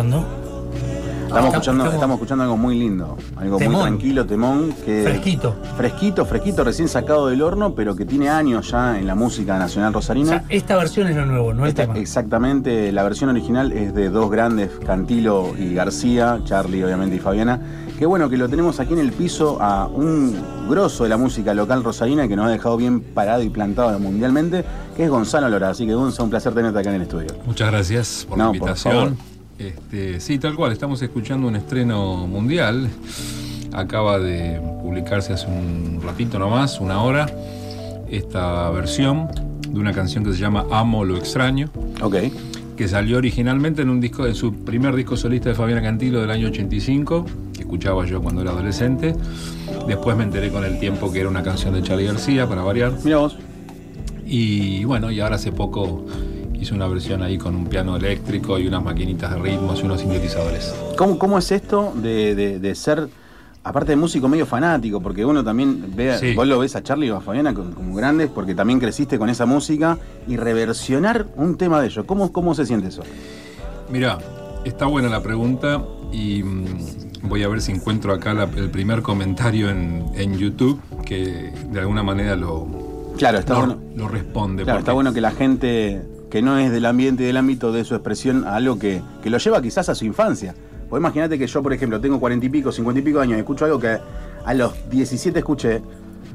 estamos escuchando? Estamos, escuchando, estamos escuchando algo muy lindo, algo muy tranquilo, temón. Que, fresquito. Fresquito, fresquito, recién sacado del horno, pero que tiene años ya en la música nacional rosarina. esta versión es lo nuevo, ¿no? Exactamente, la versión original es de dos grandes, Cantilo y García, Charlie obviamente y Fabiana. Qué bueno que lo tenemos aquí en el piso a un grosso de la música local rosarina que nos ha dejado bien parado y plantado mundialmente, que es Gonzalo Lora. Así que Gonzalo, un placer tenerte acá en el estudio. Muchas gracias por la invitación. Este, sí, tal cual, estamos escuchando un estreno mundial. Acaba de publicarse hace un ratito nomás, una hora, esta versión de una canción que se llama Amo lo extraño. Ok. Que salió originalmente en un disco, en su primer disco solista de Fabiana Cantilo del año 85, que escuchaba yo cuando era adolescente. Después me enteré con el tiempo que era una canción de Charlie García, para variar. Mira vos. Y bueno, y ahora hace poco hice una versión ahí con un piano eléctrico y unas maquinitas de ritmos y unos sintetizadores. ¿Cómo, cómo es esto de, ser, aparte de músico, medio fanático? Porque uno también ve, vos lo ves a Charlie y a Fabiana como, grandes, porque también creciste con esa música y reversionar un tema de ellos. ¿Cómo, cómo se siente eso? Mira, está buena la pregunta y mm, voy a ver si encuentro acá el primer comentario en, YouTube que de alguna manera lo, claro, está bueno. lo responde. Claro, está bueno que la gente que no es del ambiente y del ámbito de su expresión a algo que, lo lleva quizás a su infancia. Pues imagínate que yo, por ejemplo, tengo cuarenta y pico, cincuenta y pico años y escucho algo que a los 17 escuché.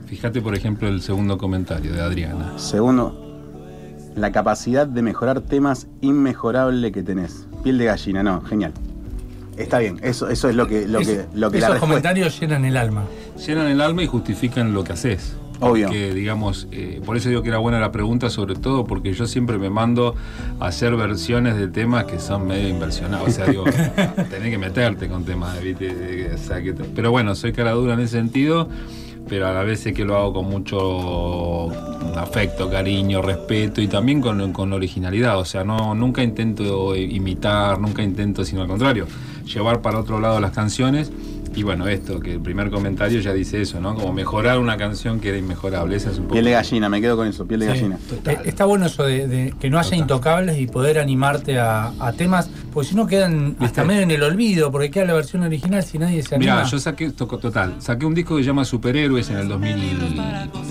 Fíjate, por ejemplo, el segundo comentario de Adriana. Segundo, la capacidad de mejorar temas inmejorable que tenés. Piel de gallina, no, genial. Está bien, eso, eso es lo que, lo que, lo que Esos comentarios llenan el alma. Llenan el alma y justifican lo que haces. Obvio. Que, digamos, eh, por eso digo que era buena la pregunta, sobre todo porque yo siempre me mando a hacer versiones de temas que son medio inversionados. O sea, digo, tenés que meterte con temas, ¿viste? pero bueno, soy cara dura en ese sentido, pero a la vez sé que lo hago con mucho afecto, cariño, respeto y también con, con originalidad. O sea, no, nunca intento imitar, nunca intento, sino al contrario, llevar para otro lado las canciones y bueno, esto, que el primer comentario ya dice eso, ¿no? Como mejorar una canción que era inmejorable. Esa es un Piel de gallina, me quedo con eso, piel de gallina. Está bueno eso de, que no haya intocables y poder animarte a, temas, porque si no quedan hasta medio en el olvido, porque queda la versión original si nadie se anima. Mira, yo saqué, total, saqué un disco que se llama Superhéroes en el 2000.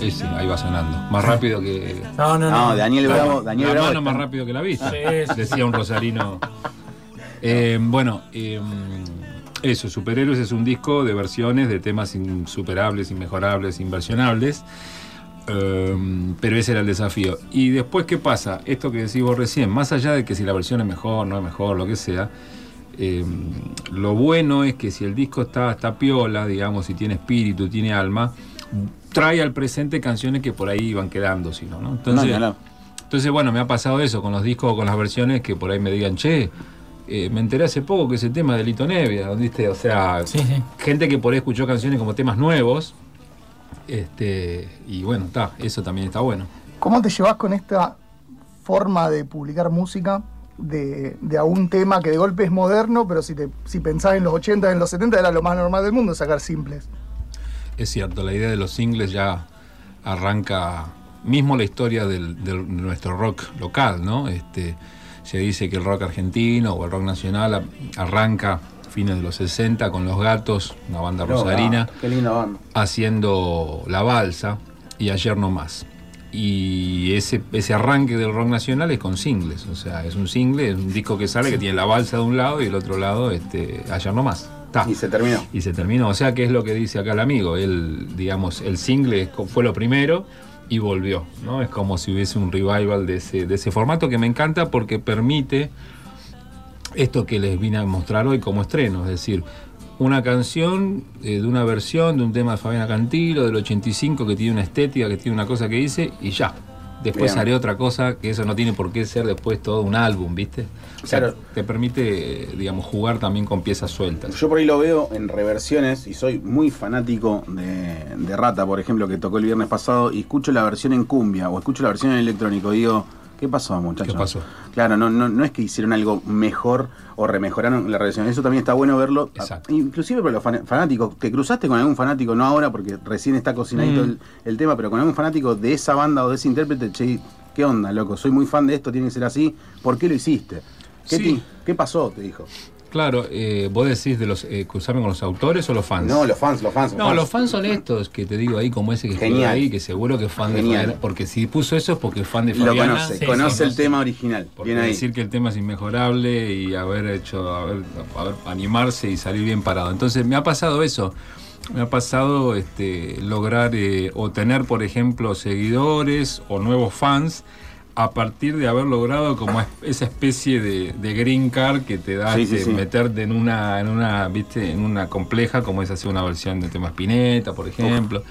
Ese, ahí va sonando. Más rápido que. No, no, no. Daniel Bravo. Daniel la Bravo mano más rápido que la vista. Decía un rosarino. Eh, bueno, eh, eso, Superhéroes es un disco de versiones de temas insuperables, inmejorables, inversionables. Em, pero ese era el desafío. Y después, ¿qué pasa? Esto que decís vos recién, más allá de que si la versión es mejor, no es mejor, lo que sea, em, lo bueno es que si el disco está, está piola, digamos, si tiene espíritu, tiene alma, trae al presente canciones que por ahí iban quedando, si no, ¿no? Entonces, entonces, bueno, me ha pasado eso con los discos o con las versiones que por ahí me digan, che, eh, me enteré hace poco que ese tema de Lito Nevia, ¿viste? O sea, gente que por ahí escuchó canciones como temas nuevos. Este, y bueno, está, eso también está bueno. ¿Cómo te llevas con esta forma de publicar música de, de algún tema que de golpe es moderno, pero si, te, si pensás en los 80, en los 70 era lo más normal del mundo sacar simples? Es cierto, la idea de los singles ya arranca mismo la historia del, de nuestro rock local, ¿no? Este, se dice que el rock argentino o el rock nacional arranca fines de los 60 con Los Gatos, una banda rosarina, haciendo La Balsa y Ayer No Más. Y ese, ese arranque del rock nacional es con singles, o sea, es un single, es un disco que sale que tiene La Balsa de un lado y el otro lado este, Ayer No Más. Y se terminó. Y se terminó, o sea, que es lo que dice acá el amigo, él, digamos, el single fue lo primero y volvió, ¿no? Es como si hubiese un revival de ese, de ese formato que me encanta porque permite esto que les vine a mostrar hoy como estreno, es decir, una canción eh, de una versión de un tema de Fabiana Cantilo del 85 que tiene una estética, que tiene una cosa que dice y ya, Después haré otra cosa, que eso no tiene por qué ser después todo un álbum, ¿viste? O sea, te permite, digamos, jugar también con piezas sueltas. Yo por ahí lo veo en reversiones y soy muy fanático de, Rata, por ejemplo, que tocó el viernes pasado y escucho la versión en cumbia o escucho la versión en electrónico y digo, ¿qué pasó, muchachos? ¿Qué pasó? Claro, no, no, no es que hicieron algo mejor o remejoraron la relación. Eso también está bueno verlo. Exacto. Inclusive para los fanáticos. ¿Te cruzaste con algún fanático, no ahora porque recién está cocinadito mm. el, tema, pero con algún fanático de esa banda o de ese intérprete? Che, ¿qué onda, loco? Soy muy fan de esto, tiene que ser así. ¿Por qué lo hiciste? ¿Qué, Sí. ¿Qué pasó? Te dijo. Claro, eh, vos decís de los eh, cruzarme con los autores o los fans. No, los fans, los fans. No, los fans son estos que te digo ahí, como ese que estuvo ahí, que seguro que es fan Genial. de Fabiana. Porque si puso eso es porque es fan de Lo Fabiana. conoce, sí, conoce sí, el conoce. tema original. Porque Bien ahí. decir que el tema es inmejorable y haber hecho, haber, haber- animarse y salir bien parado. Entonces me ha pasado eso. Me ha pasado este, lograr eh, o tener, por ejemplo, seguidores o nuevos fans a partir de haber logrado como es- esa especie de, de green card que te da Sí, este, sí. meterte en una, en una, viste, en una compleja como es hacer una versión de temas Pineta, por ejemplo,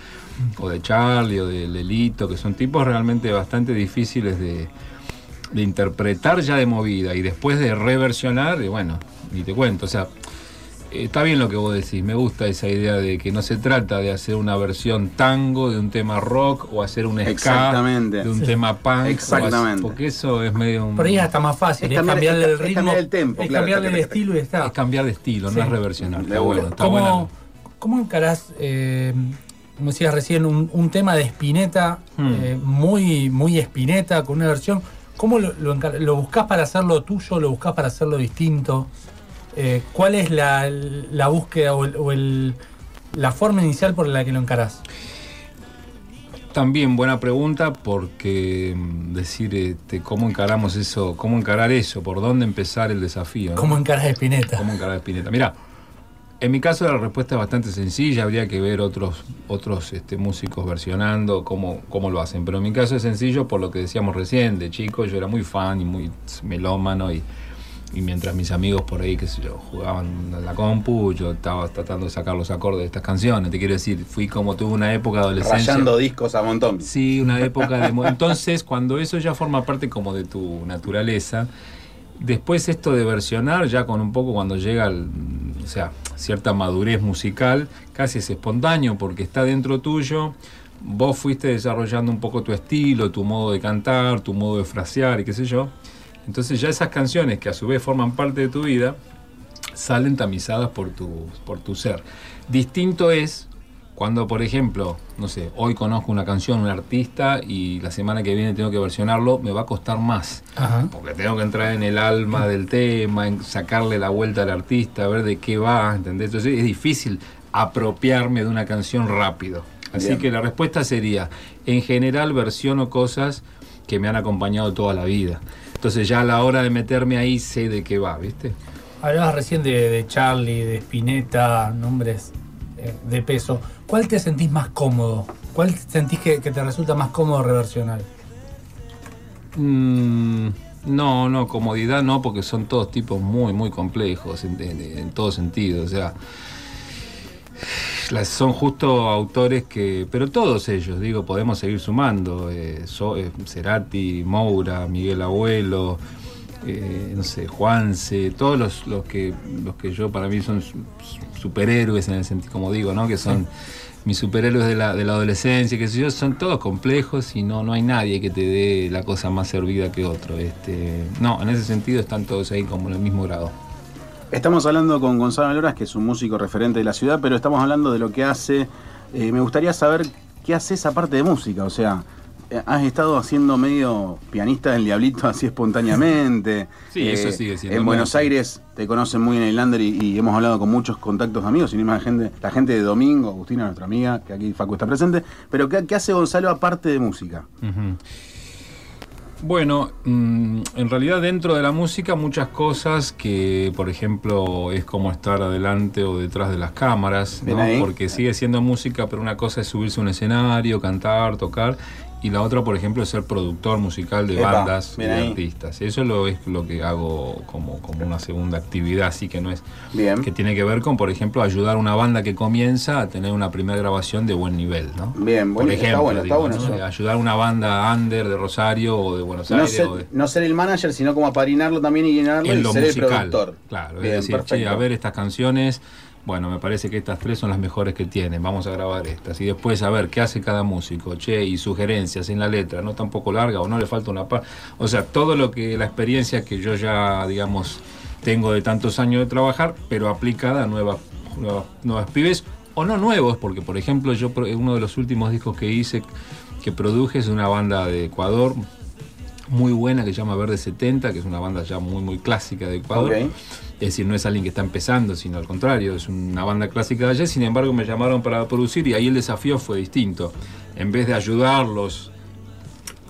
o de Charlie o de Lelito, que son tipos realmente bastante difíciles de, de interpretar ya de movida y después de reversionar, y bueno, ni te cuento, o sea, está bien lo que vos decís, me gusta esa idea de que no se trata de hacer una versión tango de un tema rock o hacer un ska Exactamente. de un tema punk, hacer- Exactamente. porque eso es medio un... Por ahí hasta más fácil, Es es, cambiar- cambiarle es- el es ritmo. cambiar el tempo, es claro, cambiarle el estilo y está. es cambiar de estilo, Sí. no es reversionar. Está bueno, está ¿Cómo, bueno. ¿Cómo encarás, eh, como decías recién, un, un tema de Spinetta, Hmm. eh, muy, muy Spinetta, con una versión? ¿Cómo lo, lo, lo buscás para hacerlo tuyo? ¿Lo buscás para hacerlo distinto? Eh, ¿Cuál es la, la búsqueda o, el- o el- la forma inicial por la que lo encarás? También buena pregunta porque mm, decir este, cómo encaramos eso, cómo encarar eso, por dónde empezar el desafío. ¿no? ¿Cómo encarás Spinetta? ¿Cómo encarar a Spinetta? Mira, en mi caso la respuesta es bastante sencilla, habría que ver otros, otros este, músicos versionando cómo, cómo lo hacen, pero en mi caso es sencillo por lo que decíamos recién, de chico yo era muy fan y muy melómano y, y mientras mis amigos por ahí, qué sé yo, jugaban en la compu, yo estaba tratando de sacar los acordes de estas canciones, te quiero decir, fui como tuve una época de adolescencia. Rayando discos a montón. Sí, una época de... Entonces, cuando eso ya forma parte como de tu naturaleza, después esto de versionar, ya con un poco cuando llega, al- o sea, cierta madurez musical, casi es espontáneo porque está dentro tuyo, vos fuiste desarrollando un poco tu estilo, tu modo de cantar, tu modo de frasear y qué sé yo. Entonces ya esas canciones que a su vez forman parte de tu vida, salen tamizadas por tu, por tu ser. Distinto es cuando, por ejemplo, no sé, hoy conozco una canción, un artista y la semana que viene tengo que versionarlo, me va a costar más. Ajá. Porque tengo que entrar en el alma del tema, en sacarle la vuelta al artista, a ver de qué va, ¿entendés? Entonces es difícil apropiarme de una canción rápido. Así Bien. que la respuesta sería, en general versiono cosas que me han acompañado toda la vida. Entonces ya a la hora de meterme ahí sé de qué va, ¿viste? Hablabas recién de, de Charlie, de Spinetta, nombres eh, de peso. ¿Cuál te sentís más cómodo? ¿Cuál sentís que, que te resulta más cómodo reversionar? Mm, no, no, comodidad no, porque son todos tipos muy, muy complejos en, en- en todo sentido. O sea, son justo autores que, pero todos ellos, digo, podemos seguir sumando. eh, So- eh, Moura, Miguel Abuelo, eh, no sé, Juanse, todos los, los que los que yo para mí son su- superhéroes en el sentido, como digo, ¿no? Que son mis superhéroes de la, de la adolescencia, que sé yo, son todos complejos y no, no hay nadie que te dé la cosa más servida que otro. Este, no, en ese sentido están todos ahí como en el mismo grado. Estamos hablando con Gonzalo Loras, que es un músico referente de la ciudad, pero estamos hablando de lo que hace. Eh, me gustaría saber qué hace esa parte de música. O sea, eh, has estado haciendo medio pianista del Diablito así espontáneamente. Eh, Sí, eso sigue siendo En Buenos. Aires te conocen muy en el Lander y, y hemos hablado con muchos contactos amigos, sin ir más gente, la gente de Domingo, Agustina, nuestra amiga, que aquí Facu está presente. Pero ¿qué, qué hace Gonzalo aparte de música? Ujú. Bueno, mm, en realidad dentro de la música muchas cosas que, por ejemplo, es como estar adelante o detrás de las cámaras, ¿no? porque sigue siendo música, pero una cosa es subirse a un escenario, cantar, tocar, y la otra, por ejemplo, es ser productor musical de Epa, bandas, ahí. artistas. Eso lo, es lo que hago como, como una segunda actividad, así que no es Bien. que tiene que ver con, por ejemplo, ayudar a una banda que comienza a tener una primera grabación de buen nivel, ¿no? Bien, Por bueno, está bueno, está bueno ¿no? eso. ayudar a una banda under de Rosario o de Buenos No Aires ser, o de- no ser el manager, sino como apadrinarlo también y llenarlo en y lo ser musical. el productor. Claro, Bien, es decir, che, a ver estas canciones, bueno, me parece que estas tres son las mejores que tienen, vamos a grabar estas. Y después a ver qué hace cada músico, che, y sugerencias en la letra, no tan poco larga o no le falta una parte. O sea, todo lo que, la experiencia que yo ya, digamos, tengo de tantos años de trabajar, pero aplicada a nuevas, nuevas, pibes, o no nuevos, porque por ejemplo, yo uno de los últimos discos que hice, que produje, es una banda de Ecuador, muy buena que se llama Verde 70, que es una banda ya muy, muy clásica de Ecuador. Es decir, no es alguien que está empezando, sino al contrario, es una banda clásica de allá. Sin embargo, me llamaron para producir y ahí el desafío fue distinto. En vez de ayudarlos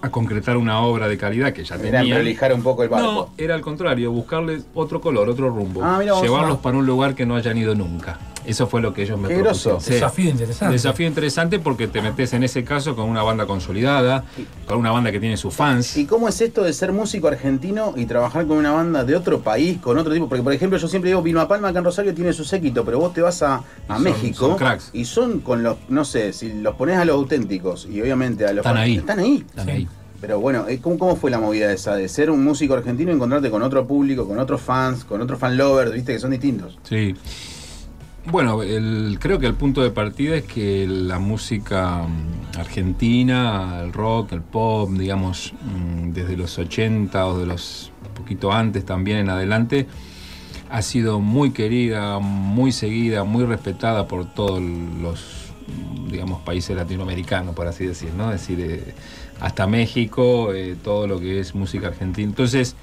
a concretar una obra de calidad que ya Era tenían, prolijar un poco el barco. no, era al contrario, buscarles otro color, otro rumbo. Ah, Llevarlos para un lugar que no hayan ido nunca. Eso fue lo que ellos me Qué propusieron. Sí. Desafío interesante. Desafío interesante porque te metes en ese caso con una banda consolidada, con una banda que tiene sus fans. ¿Y cómo es esto de ser músico argentino y trabajar con una banda de otro país, con otro tipo? Porque, por ejemplo, yo siempre digo, Vilma Palma acá en Rosario tiene su séquito, pero vos te vas a, a Son- México son cracks. y son con los, no sé, si los pones a los auténticos y obviamente a los... Están ahí. Están ahí. Están Sí. ahí. Pero bueno, eh, ¿cómo, ¿cómo fue la movida esa de ser un músico argentino y encontrarte con otro público, con otros fans, con otros fan lovers, viste, que son distintos? Sí. Bueno, el- creo que el punto de partida es que la música mm, argentina, el rock, el pop, digamos, mm, desde los 80 o de los poquito antes también en adelante, ha sido muy querida, muy seguida, muy respetada por todos los, mm, digamos, países latinoamericanos, por así decir, ¿no? Es decir, eh, hasta México, eh, todo lo que es música argentina. Entonces,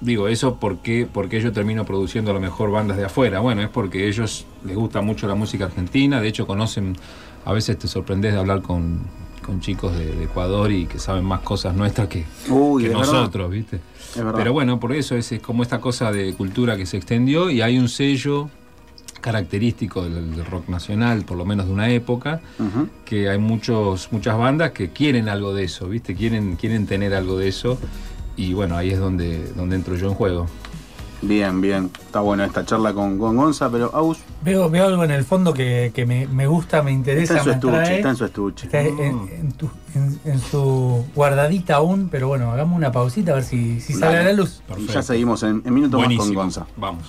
Digo, eso porque, porque yo termino produciendo a lo mejor bandas de afuera. Bueno, es porque ellos les gusta mucho la música argentina. De hecho, conocen, a veces te sorprendes de hablar con, con chicos de, de Ecuador y que saben más cosas nuestras que, Uy, que es verdad. nosotros, ¿viste? Pero bueno, por eso es, es como esta cosa de cultura que se extendió y hay un sello característico del, del rock nacional, por lo menos de una época, que hay muchos, muchas bandas que quieren algo de eso, ¿viste? Quieren, quieren tener algo de eso. Y bueno, ahí es donde, donde entro yo en juego. Bien, bien. Está bueno esta charla con, con Gonza, pero Aus Veo, veo algo en el fondo que, que me, me gusta, me interesa, está en su estuche, atrae. está en su estuche. Está en, en tu- en- en su guardadita aún, pero bueno, hagamos una pausita a ver si, si sale a la luz. Y ya seguimos en, en minutos más con. Gonza. Vamos,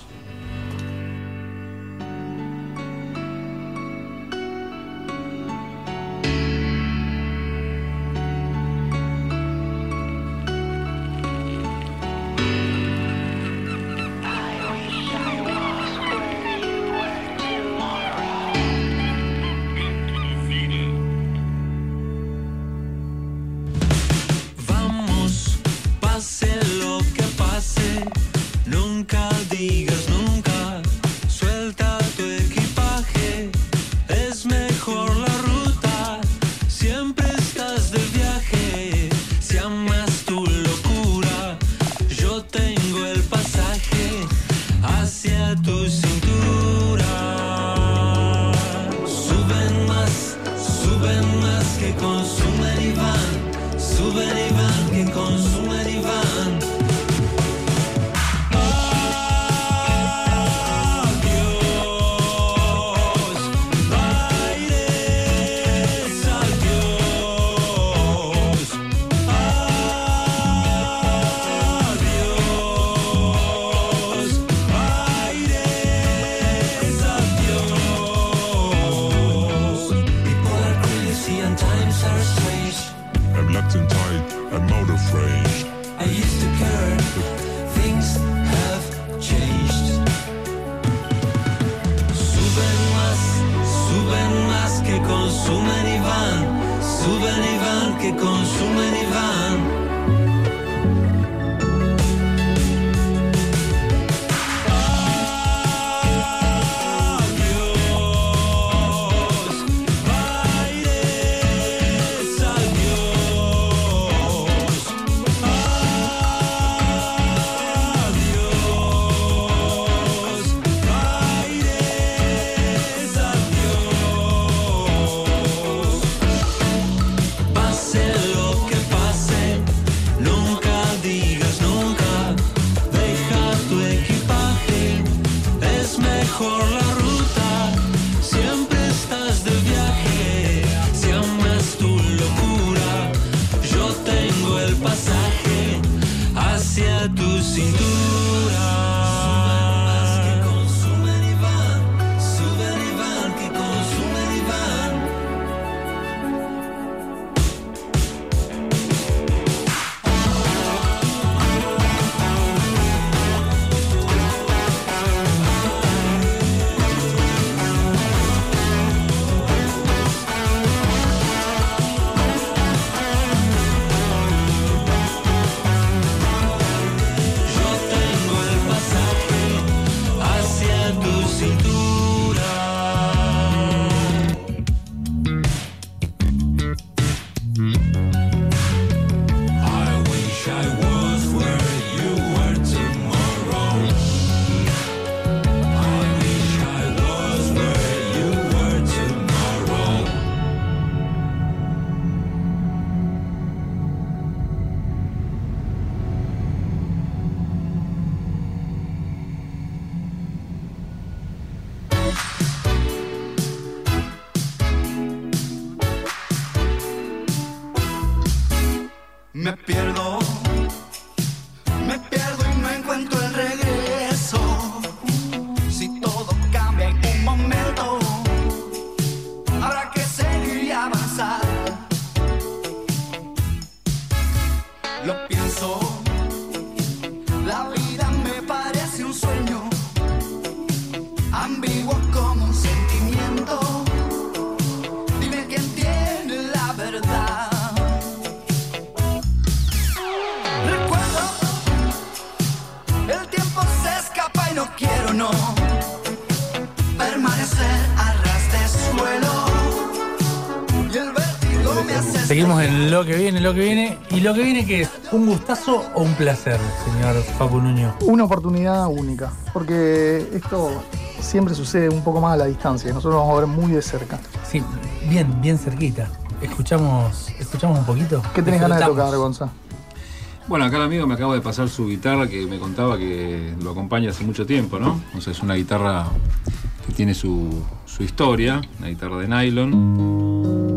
lo que viene, lo que viene. ¿Y lo que viene qué es? ¿Un gustazo o un placer, señor Facu Nuño? Una oportunidad única, porque esto siempre sucede un poco más a la distancia. Nosotros vamos a ver muy de cerca. Sí, bien, bien cerquita. Escuchamos, escuchamos un poquito. ¿Qué tenés ganas de tocar, Gonza? Bueno, acá el amigo me acaba de pasar su guitarra que me contaba que lo acompaña hace mucho tiempo, ¿no? O sea, es una guitarra que tiene su, su historia, una guitarra de nylon.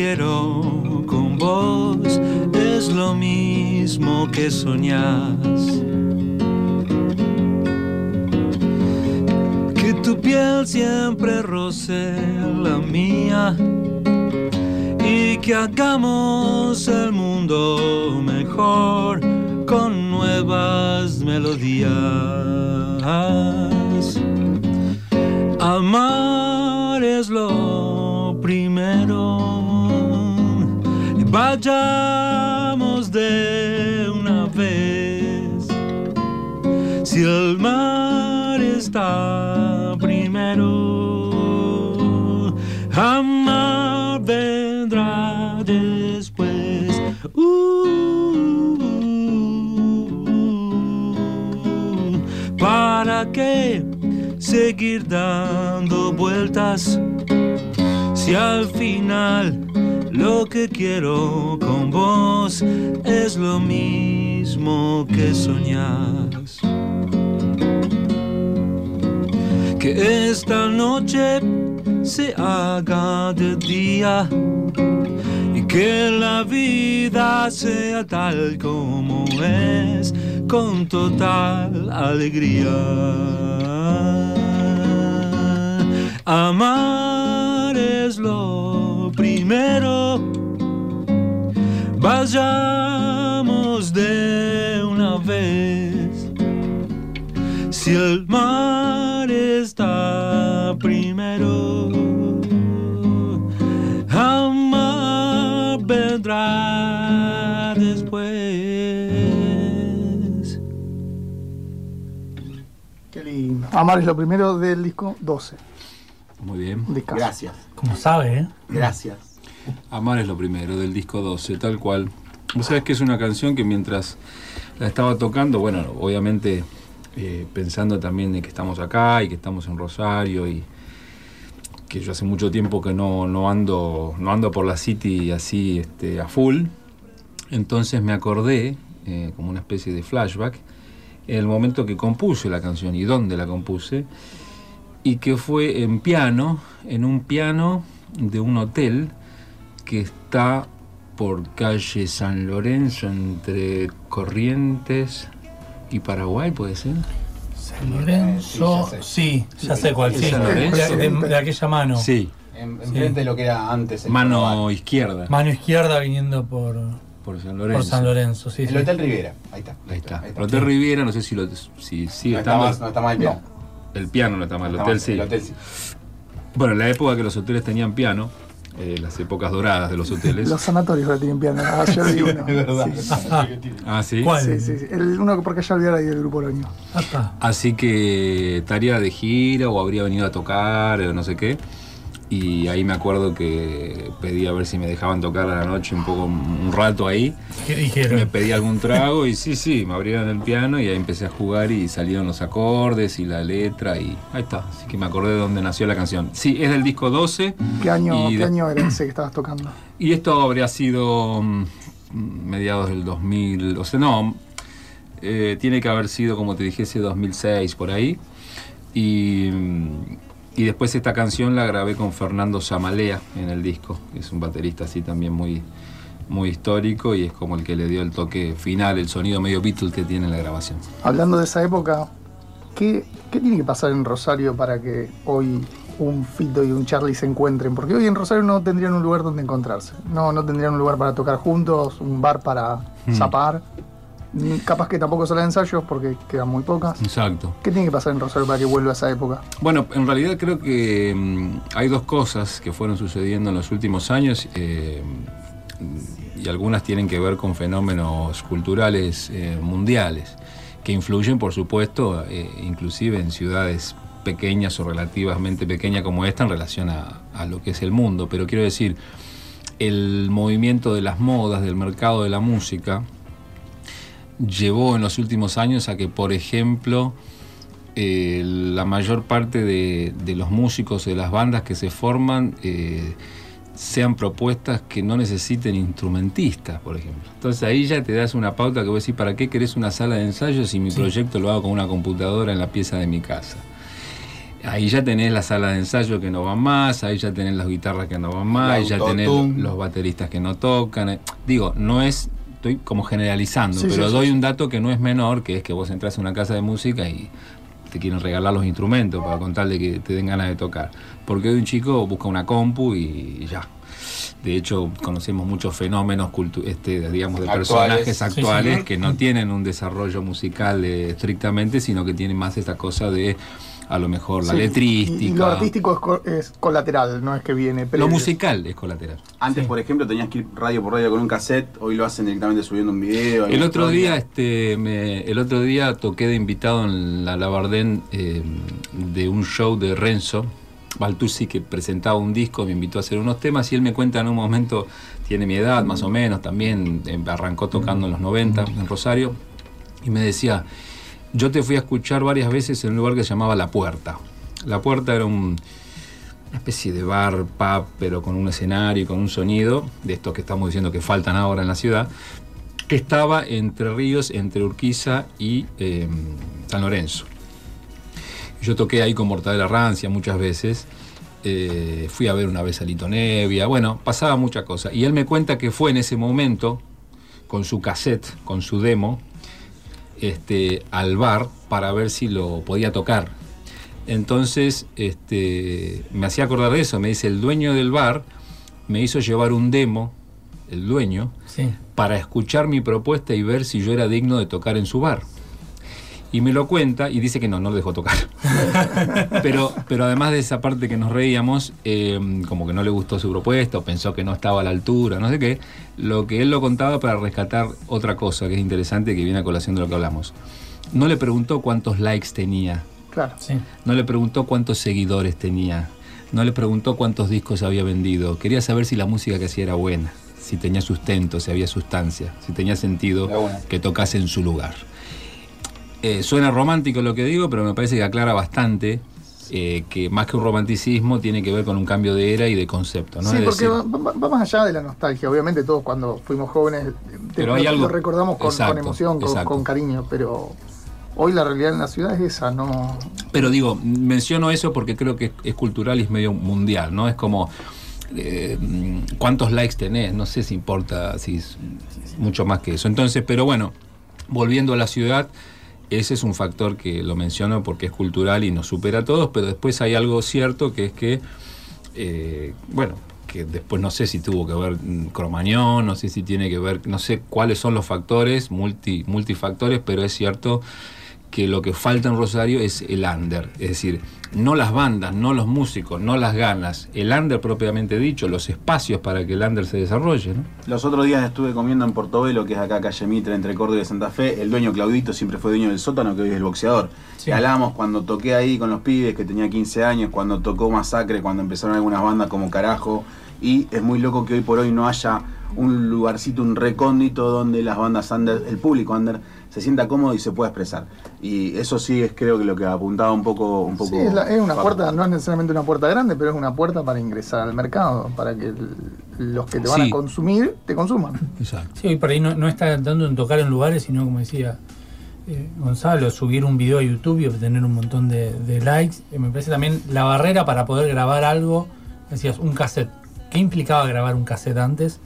Quiero con vos es lo mismo que soñás. Que tu piel siempre roce la mía y que hagamos el mundo mejor con nuevas melodías. Amar es lo primero. Vayamos de una vez. Si el mar está primero, amar vendrá después. Uh, ¿Para qué seguir dando vueltas? Si al final lo que quiero con vos es lo mismo que soñás. Que esta noche se haga de día y que la vida sea tal como es con total alegría. Amar es lo primero. Vayamos de una vez. Si el mar está primero, amar vendrá después. Qué lindo. Amar es lo primero del disco 12. Muy bien. Discazo. Gracias, Como sabe, ¿eh? gracias. Amar es lo primero, del disco 12, tal cual. Vos sabés que es una canción que mientras la estaba tocando, bueno, obviamente eh, pensando también de que estamos acá y que estamos en Rosario y que yo hace mucho tiempo que no, no ando no ando por la city así este, a full. Entonces me acordé, eh, como una especie de flashback, el momento que compuse la canción y dónde la compuse, y que fue en piano, en un piano de un hotel que está por calle San Lorenzo entre Corrientes y Paraguay, ¿puede ser? San Lorenzo. Sí, ya sé cuál. Sí, San de, Lorenzo. de- de aquella mano. Sí, En, enfrente de lo que era antes el mano izquierda, Mano izquierda viniendo por, por San por Lorenzo. San Lorenzo. Sí, El sí. Hotel Rivera. Ahí está. Ahí está. Ahí El Hotel Riviera, no sé si, lo, si sigue No está, más, no está más el piano. El piano no está mal, hotel sí. El hotel sí. Bueno, en la época que los hoteles tenían piano, eh, las épocas doradas de los hoteles. Los sanatorios tienen piano. Ah, yo vi uno. Es verdad. Sí. Ah, sí. ¿Cuál? Sí, sí, sí. El uno ya olvidar ahí del grupo Oloño. Ah. Así que estaría de gira o habría venido a tocar o no sé qué. Y ahí me acuerdo que pedí a ver si me dejaban tocar a la noche un poco, un rato ahí. ¿Qué Me dijeron? pedí algún trago y sí, sí, me abrieron el piano y ahí empecé a jugar y salieron los acordes y la letra y ahí está. Así que me acordé de dónde nació la canción. Sí, es del disco 12. ¿Qué año, Y ¿qué de- año era ese que estabas tocando? Y esto habría sido mm, mediados del 2000, o sea, no, eh, tiene que haber sido, como te dijese, 2006 por ahí. Y, mm, y después esta canción la grabé con Fernando Zamalea en el disco, que es un baterista así también muy, muy histórico y es como el que le dio el toque final, el sonido medio Beatles que tiene la grabación. Hablando de esa época, ¿qué, qué tiene que pasar en Rosario para que hoy un Fito y un Charlie se encuentren? Porque hoy en Rosario no tendrían un lugar donde encontrarse. No, no tendrían un lugar para tocar juntos, un bar para Mm. zapar. Capaz que tampoco sala de ensayos porque quedan muy pocas. Exacto. ¿Qué tiene que pasar en Rosario para que vuelva a esa época? Bueno, en realidad creo que mm, hay dos cosas que fueron sucediendo en los últimos años eh, y algunas tienen que ver con fenómenos culturales eh, mundiales que influyen, por supuesto, eh, inclusive en ciudades pequeñas o relativamente pequeñas como esta en relación a, a lo que es el mundo. Pero quiero decir, el movimiento de las modas, del mercado de la música, llevó en los últimos años a que, por ejemplo, eh, la mayor parte de, de los músicos de las bandas que se forman eh, sean propuestas que no necesiten instrumentistas, por ejemplo. Entonces ahí ya te das una pauta que vos decís, ¿para qué querés una sala de ensayo si mi proyecto lo hago con una computadora en la pieza de mi casa? Ahí ya tenés la sala de ensayo que no van más, ahí ya tenés las guitarras que no van más, ahí ya tenés los bateristas que no tocan. eh. Digo, no es, estoy como generalizando, Sí, pero sí, doy sí. un dato que no es menor, que es que vos entras a una casa de música y te quieren regalar los instrumentos para contarle que te den ganas de tocar. Porque hoy un chico busca una compu y ya. De hecho, conocemos muchos fenómenos, cultu- este, digamos, de Actuales. personajes actuales que no tienen un desarrollo musical eh, estrictamente, sino que tienen más esta cosa de, a lo mejor, la Sí, letrística. Y, y lo artístico es, co- es colateral, no es que viene. Lo musical es colateral. Antes, Sí. por ejemplo, tenías que ir radio por radio con un cassette, hoy lo hacen directamente subiendo un video. El otro día, este, me- el otro día toqué de invitado en la Labardén eh, de un show de Renzo Baltusi que presentaba un disco, me invitó a hacer unos temas y él me cuenta en un momento, tiene mi edad más o menos, también eh, arrancó tocando en los 90 en Rosario y me decía, yo te fui a escuchar varias veces en un lugar que se llamaba La Puerta. La Puerta era un, una especie de bar, pub, pero con un escenario y con un sonido, de estos que estamos diciendo que faltan ahora en la ciudad, que estaba entre Ríos, entre Urquiza y eh, San Lorenzo. Yo toqué ahí con Mortadela Rancia muchas veces. eh, fui a ver una vez a Lito Nevia. Bueno, pasaba mucha cosa. Y él me cuenta que fue en ese momento, con su cassette, con su demo, este, al bar para ver si lo podía tocar. Entonces, este, me hacía acordar de eso. Me dice, el dueño del bar me hizo llevar un demo, el dueño, Sí. para escuchar mi propuesta y ver si yo era digno de tocar en su bar. Y me lo cuenta y dice que no, no lo dejó tocar. pero, pero además de esa parte que nos reíamos, eh, como que no le gustó su propuesta o pensó que no estaba a la altura, no sé qué, lo que él lo contaba para rescatar otra cosa que es interesante que viene a colación de lo que hablamos. No le preguntó cuántos likes tenía, Claro. Sí. no le preguntó cuántos seguidores tenía, no le preguntó cuántos discos había vendido, quería saber si la música que hacía era buena, si tenía sustento, si había sustancia, si tenía sentido que tocase en su lugar. Eh, suena romántico lo que digo, pero me parece que aclara bastante eh, que más que un romanticismo tiene que ver con un cambio de era y de concepto. ¿no? Sí, porque va, va- va más allá de la nostalgia. Obviamente todos cuando fuimos jóvenes eh, Pero lo, hay algo- lo recordamos con, Exacto, con emoción, con, cariño, pero hoy la realidad en la ciudad es esa, no... Pero digo, menciono eso porque creo que es, es cultural y es medio mundial, ¿no? Es como, eh, ¿cuántos likes tenés? No sé si importa, si es mucho más que eso. Entonces, pero bueno, volviendo a la ciudad, ese es un factor que lo menciono porque es cultural y nos supera a todos, pero después hay algo cierto que es que, eh, bueno, que después no sé si tuvo que ver mm, Cromañón, no sé si tiene que ver, no sé cuáles son los factores, multi, multifactores, pero es cierto que lo que falta en Rosario es el under, es decir, no las bandas, no los músicos, no las ganas, el under propiamente dicho, los espacios para que el under se desarrolle. ¿no? Los otros días estuve comiendo en Portobelo, que es acá calle Mitre, entre Córdoba y Santa Fe. El dueño Claudito siempre fue dueño del sótano, que hoy es el boxeador. Sí. Y hablábamos cuando toqué ahí con los pibes, que tenía 15 años, cuando tocó Masacre, cuando empezaron algunas bandas como Carajo. Y es muy loco que hoy por hoy no haya un lugarcito, un recóndito donde las bandas under, el público under, se sienta cómodo y se pueda expresar. Y eso sí es creo que lo que apuntaba un poco... Un poco Sí, es, la- es una puerta, no es necesariamente una puerta grande, pero es una puerta para ingresar al mercado, para que el- los que te van Sí. a consumir te consuman. Exacto. Sí, hoy por ahí no, no está tanto en tocar en lugares, sino como decía eh, Gonzalo, subir un video a YouTube y obtener un montón de, de likes. Eh, me parece también la barrera para poder grabar algo, decías, un cassette. ¿Qué implicaba grabar un cassette antes?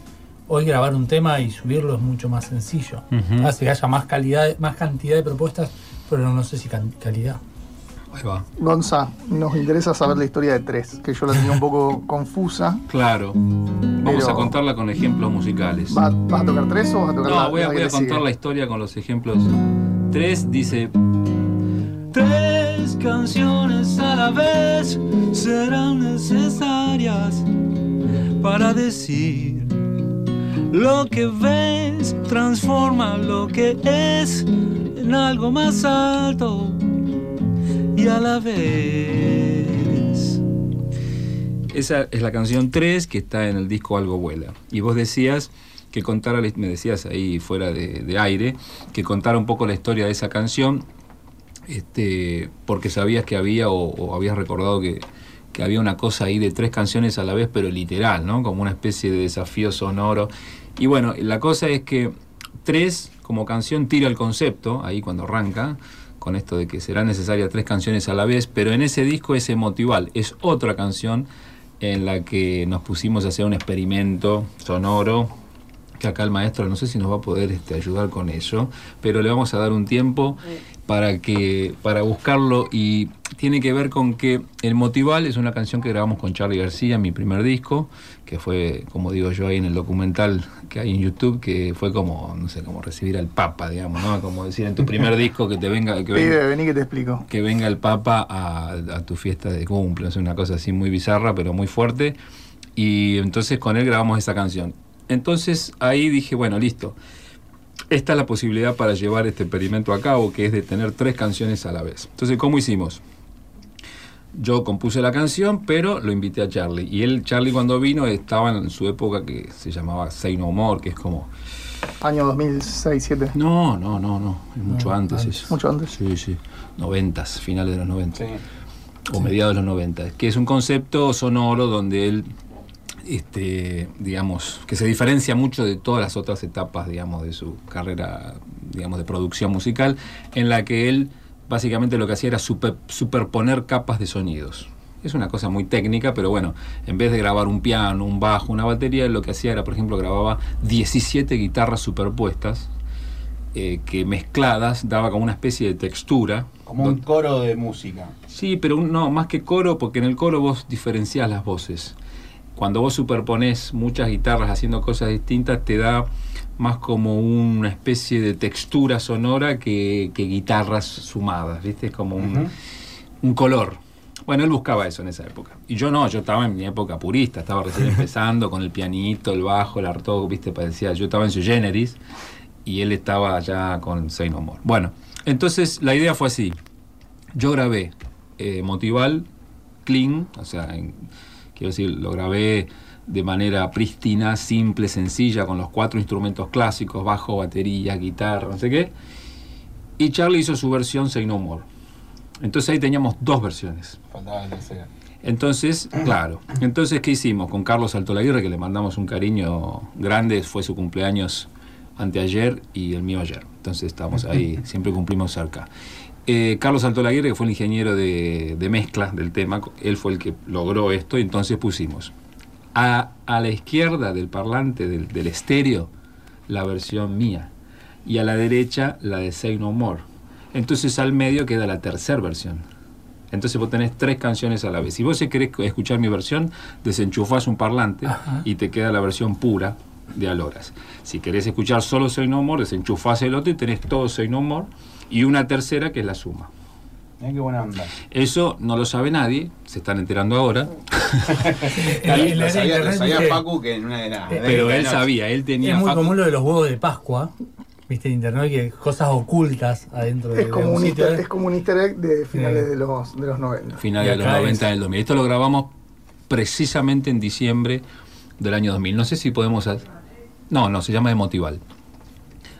Hoy grabar un tema y subirlo es mucho más sencillo. Ujú. Hace que haya más calidad, más cantidad de propuestas, pero no sé si can- calidad. Ahí va. Gonza, nos interesa saber la historia de tres, que yo la tenía un poco confusa. Claro. Vamos a contarla con ejemplos musicales. ¿Va- ¿Vas a tocar tres o vas a tocar la No, voy a, la voy a contar sigue? la historia con los ejemplos. Tres dice, Tres canciones a la vez serán necesarias para decir lo que ves transforma lo que es en algo más alto y a la vez. esa es la canción 3 que está en el disco Algo Vuela. Y vos decías que contara, me decías ahí fuera de, de aire, que contara un poco la historia de esa canción, este, porque sabías que había o, o habías recordado que, que había una cosa ahí de tres canciones a la vez, pero literal, ¿no? Como una especie de desafío sonoro. Y bueno, la cosa es que tres como canción tira el concepto, ahí cuando arranca, con esto de que serán necesarias tres canciones a la vez, pero en ese disco es emotival, es otra canción en la que nos pusimos a hacer un experimento sonoro, que acá el maestro no sé si nos va a poder este, ayudar con eso, pero le vamos a dar un tiempo para que para buscarlo y tiene que ver con que El Motival es una canción que grabamos con Charlie García en mi primer disco, que fue, como digo yo ahí en el documental que hay en YouTube, que fue como, no sé, como recibir al Papa, digamos, ¿no? Como decir en tu primer disco que te venga, que venga, vení que te explico. que venga el Papa a, a tu fiesta de cumple, es una cosa así muy bizarra, pero muy fuerte. Y entonces con él grabamos esa canción. Entonces ahí dije, bueno, listo. Esta es la posibilidad para llevar este experimento a cabo, que es de tener tres canciones a la vez. Entonces, ¿cómo hicimos? Yo compuse la canción, pero lo invité a Charlie. Y él, Charlie, cuando vino, estaba en su época que se llamaba Say No More, que es como. Año 2006, 2007. No, no, no, no. Es mucho No, antes antes. eso. Mucho antes. Sí, sí. Noventas, finales de los 90 o mediados de los 90, que es un concepto sonoro donde él, este, digamos, que se diferencia mucho de todas las otras etapas, digamos, de su carrera, digamos, de producción musical, en la que él básicamente lo que hacía era super- superponer capas de sonidos. Es una cosa muy técnica, pero bueno, en vez de grabar un piano, un bajo, una batería, lo que hacía era, por ejemplo, grababa 17 guitarras superpuestas, eh, que mezcladas daba como una especie de textura. Como un coro de música. Sí, pero un- no, más que coro, porque en el coro vos diferenciás las voces. Cuando vos superponés muchas guitarras haciendo cosas distintas, te da más como una especie de textura sonora que, que guitarras sumadas, ¿viste? Es como un, un color. Bueno, él buscaba eso en esa época. Y yo no, yo estaba en mi época purista, estaba recién empezando con el pianito, el bajo, el arto, ¿viste? Parecía, yo estaba en su generis y él estaba ya con Say No More. Bueno, entonces la idea fue así. Yo grabé eh, Motival, clean, o sea, en- quiero decir, lo grabé de manera prístina, simple, sencilla, con los cuatro instrumentos clásicos, bajo, batería, guitarra, no sé qué. Y Charlie hizo su versión Say No More. Entonces ahí teníamos dos versiones. Entonces, claro. Entonces, ¿qué hicimos? Con Carlos Altolaguirre, que le mandamos un cariño grande, fue su cumpleaños anteayer y el mío ayer. Entonces estamos ahí, siempre cumplimos cerca. Eh, Carlos Altolaguirre, que fue el ingeniero de, de mezcla del tema, él fue el que logró esto, y entonces pusimos a, a la izquierda del parlante, del, del estéreo, la versión mía, y a la derecha la de Say No More. Entonces al medio queda la tercera versión. Entonces vos tenés tres canciones a la vez. Si vos querés escuchar mi versión, desenchufás un parlante Ajá. y te queda la versión pura de Aloras. Si querés escuchar solo Say No More, desenchufás el otro y tenés todo Say No More. Y una tercera que es la suma. Mirá qué buena onda. Eso no lo sabe nadie, se están enterando ahora, Lo era sabía, lo internet, sabía Facu que en una de las. pero él sabía, él tenía... Es muy Facu- común lo de los huevos de Pascua, viste en internet, que cosas ocultas adentro de, Es como, de un sitio. easter, es como un easter egg de finales Sí. de los, de los 90. finales de los acá 90 es- del 2000. Esto lo grabamos precisamente en diciembre del año 2000. No sé si podemos... hacer- No, no, se llama Emotival.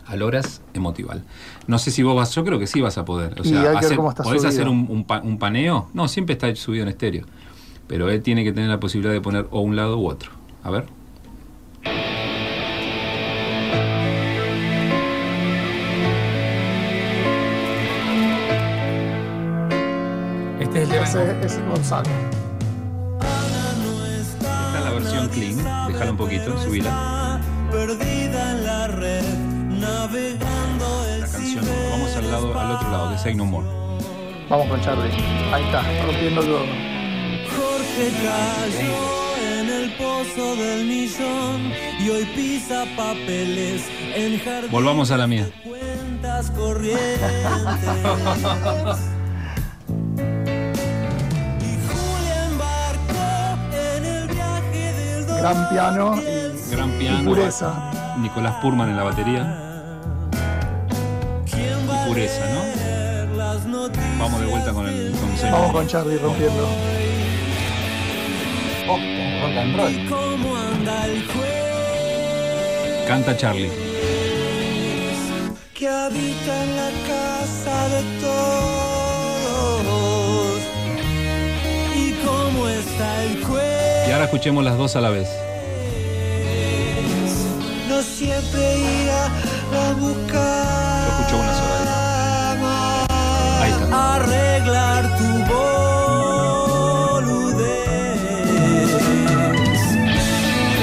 Aloras Emotival. No sé si vos vas, yo creo que sí vas a poder. O Y sea, hay que ver hacer- cómo está podés subido. hacer un, un pa- un paneo. No, siempre está subido en estéreo. Pero él tiene que tener la posibilidad de poner o un lado u otro. A ver. Este es el tema. Ese es Gonzalo. Esta es la versión clean. Déjala un poquito, subila. La canción. Vamos al, lado, al otro lado, de Say No More. Vamos con Charlie. Ahí está, rompiendo todo. Jorge cayó en el pozo del millón y hoy pisa papeles en jardín Volvamos a la mía. cuentas corrientes. Gran piano y, Gran y piano. pureza. Nicolás Purman en la batería. ¿Quién va Y pureza, ¿no? Vamos de vuelta con el con Say No Vamos con Charlie rompiendo. Posta, rock and roll. ¿Cómo anda el juez? Canta Charlie. que habita en la casa de todos. ¿Y cómo está el juez? Y ahora escuchemos las dos a la vez. No siempre irá a buscar. Yo escucho una sola está. Arreglar tu boludez.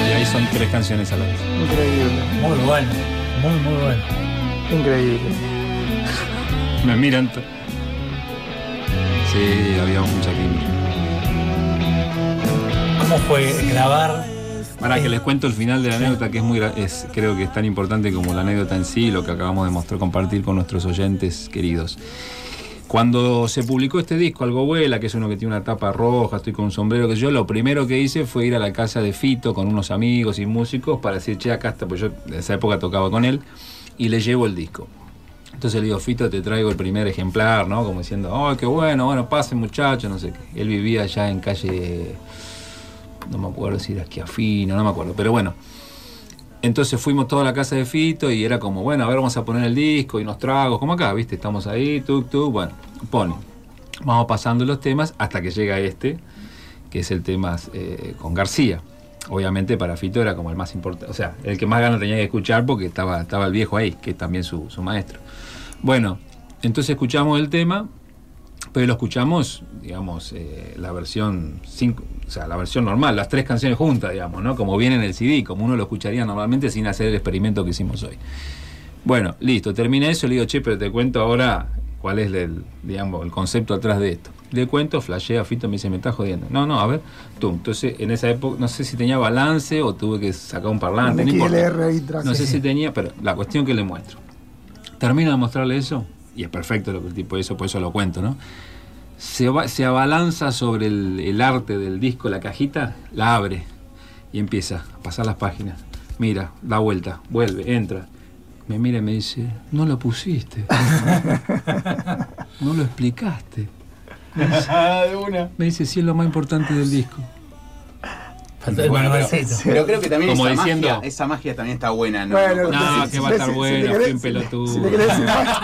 Y ahí son tres canciones a la vez. Increíble, Muy bueno, muy, muy bueno. increíble. Me miran. Sí, había mucha química. ¿Cómo fue grabar? Para que les cuento el final de la anécdota, que es muy es, creo que es tan importante como la anécdota en sí, lo que acabamos de mostrar, compartir con nuestros oyentes queridos. Cuando se publicó este disco, Algo Vuela, que es uno que tiene una tapa roja, estoy con un sombrero, que yo lo primero que hice fue ir a la casa de Fito con unos amigos y músicos para decir, che, acá está, pues yo en esa época tocaba con él, y le llevo el disco. Entonces le digo, Fito, te traigo el primer ejemplar, ¿no? Como diciendo, oh, qué bueno, bueno, pasen muchachos, no sé qué. Él vivía allá en calle, no me acuerdo si era Esquiafino, no me acuerdo, pero bueno. Entonces fuimos toda la casa de Fito y era como, bueno, a ver, vamos a poner el disco y unos tragos, como acá, ¿viste? Estamos ahí, tuk, tuk, bueno, pone. Vamos pasando los temas hasta que llega este, que es el tema eh, con García. Obviamente para Fito era como el más importante, o sea, el que más ganas tenía que escuchar porque estaba, estaba el viejo ahí, que es también su, su maestro. Bueno, entonces escuchamos el tema, pero lo escuchamos, digamos, eh, la versión cinco, o sea, la versión normal, las tres canciones juntas, digamos, ¿no? Como viene en el CD, como uno lo escucharía normalmente sin hacer el experimento que hicimos hoy. Bueno, listo, terminé eso, le digo, che, pero te cuento ahora cuál es el, digamos, el concepto atrás de esto. Le cuento, flashea, Fito me dice, me está jodiendo. No, no, a ver, tú. Entonces, en esa época, no sé si tenía balance o tuve que sacar un parlante, no importa. No sé si tenía, pero la cuestión que le muestro. Termino de mostrarle eso, y es perfecto lo que el tipo hizo, por eso lo cuento, ¿no? Se, va- se abalanza sobre el, el arte del disco, la cajita, la abre y empieza a pasar las páginas. Mira, da vuelta, vuelve, entra. Me mira y me dice, no lo pusiste. no lo explicaste. de una. Me dice, sí, es lo más importante del disco. Faltó el Bueno, pero, creo que también Como esa, diciendo- magia, esa magia también está buena, ¿no? Bueno, No, si- que si va a le- estar si- si bueno, querés- un si le- pelotudo. Si le querés decir magia,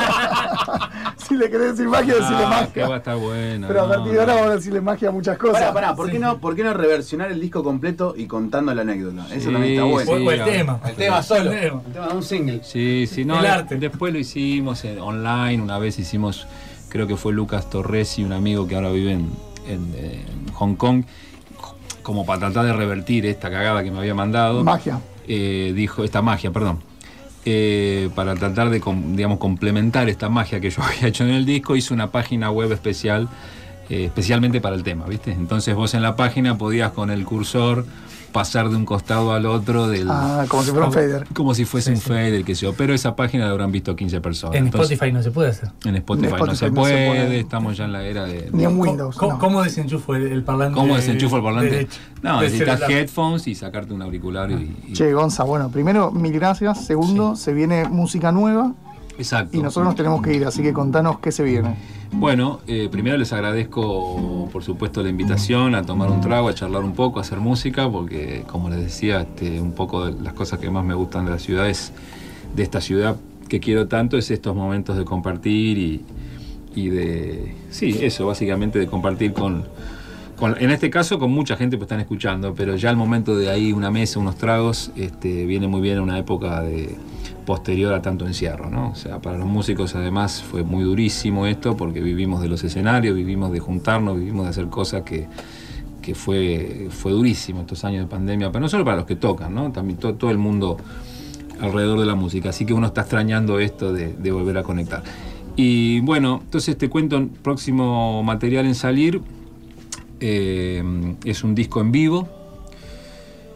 si le querés decir magia, decirle Ah, que magia. va a estar bueno. Pero a partir de ahora vamos a decirle magia a muchas cosas. Pará, pará, ¿por qué, no, ¿por qué no reversionar el disco completo y contando la anécdota? Eso Sí, también está bueno. El tema. El tema solo. El tema. De un single. Sí, sí, no. El arte. Después lo hicimos en- online, una vez hicimos, creo que fue Lucas Torres y un amigo que ahora vive en, en- en Hong Kong, como para tratar de revertir esta cagada que me había mandado. Magia. eh, dijo, esta magia, perdón. Eh, para tratar de, digamos, complementar esta magia que yo había hecho en el disco, hice una página web especial, eh, especialmente para el tema, ¿viste? Entonces vos en la página podías con el cursor pasar de un costado al otro del. Ah, como si fuera un fader. Como si fuese Sí, un sí. fader, que sé yo. Pero esa página la habrán visto 15 personas. En Entonces, Spotify no se puede hacer. En Spotify, En no, se, no se puede, estamos ya en la era de. Ni en ¿Cómo- Windows. ¿Cómo, no. cómo desenchufo el, el parlante? ¿Cómo desenchufo el parlante? no, necesitas celular? headphones y sacarte un auricular y. y- Che, Gonza, bueno, primero, mil gracias. Segundo, se viene música nueva Exacto. y nosotros nos tenemos que ir, así que contanos qué se viene. Bueno, eh, primero les agradezco, por supuesto, la invitación a tomar un trago, a charlar un poco, a hacer música, porque, como les decía, este, un poco de las cosas que más me gustan de la ciudad es, de esta ciudad que quiero tanto, es estos momentos de compartir y, de, sí, eso, básicamente de compartir con, en este caso con mucha gente que están escuchando, pero ya el momento de ahí una mesa, unos tragos, este, viene muy bien en una época de posterior a tanto encierro, ¿no? O sea, para los músicos además fue muy durísimo esto porque vivimos de los escenarios, vivimos de juntarnos, vivimos de hacer cosas que, que fue, fue durísimo estos años de pandemia, pero no solo para los que tocan, ¿no? También todo, todo el mundo alrededor de la música, así que uno está extrañando esto de, volver a conectar. Y bueno, entonces te cuento próximo material en salir, eh, es un disco en vivo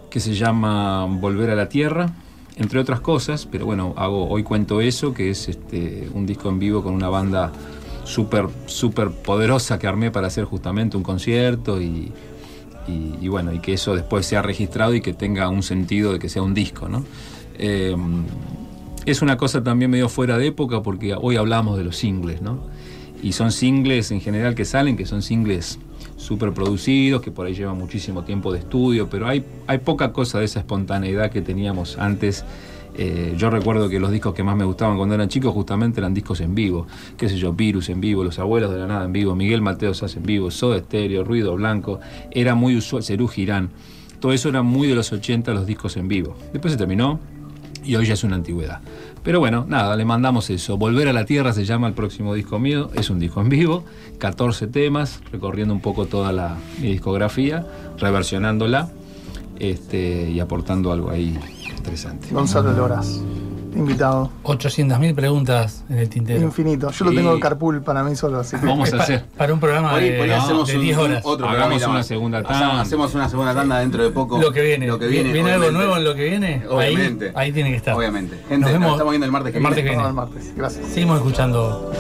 que se llama Volver a la Tierra, entre otras cosas, pero bueno, hago, hoy cuento eso, que es este, un disco en vivo con una banda súper, súper poderosa que armé para hacer justamente un concierto y, bueno, y que eso después sea registrado y que tenga un sentido de que sea un disco, ¿no? Eh, es una cosa también medio fuera de época porque hoy hablamos de los singles, ¿no? Y son singles en general que salen, que son singles súper producidos, que por ahí llevan muchísimo tiempo de estudio, pero hay, hay poca cosa de esa espontaneidad que teníamos antes. Eh, yo recuerdo que los discos que más me gustaban cuando eran chicos justamente eran discos en vivo, qué sé yo, Virus en vivo, Los Abuelos de la Nada en vivo, Miguel Mateo Sass en vivo, Soda Stereo, Ruido Blanco, era muy usual, Cerú Girán, todo eso era muy de los 80 los discos en vivo. Después se terminó y hoy ya es una antigüedad. Pero bueno, nada, le mandamos eso. Volver a la Tierra se llama el próximo disco mío, es un disco en vivo, 14 temas, recorriendo un poco toda la mi discografía, reversionándola este, y aportando algo ahí interesante. Gonzalo Loras, invitado. 800.000 preguntas en el tintero. Infinito. Yo lo tengo en carpool para mí solo, así que. Vamos a hacer. para un programa de, ahí no, hacemos de un- 10 un- horas. otro Hagamos una segunda Hacemos- tanda. Hacemos una segunda tanda dentro de poco. Lo que viene. Lo que viene. ¿Viene algo nuevo en lo que viene? Obviamente. Ahí, ahí tiene que estar. Obviamente. Nos Gente, nos vemos estamos viendo el martes que el martes viene. que No, viene. el martes. Gracias. Seguimos escuchando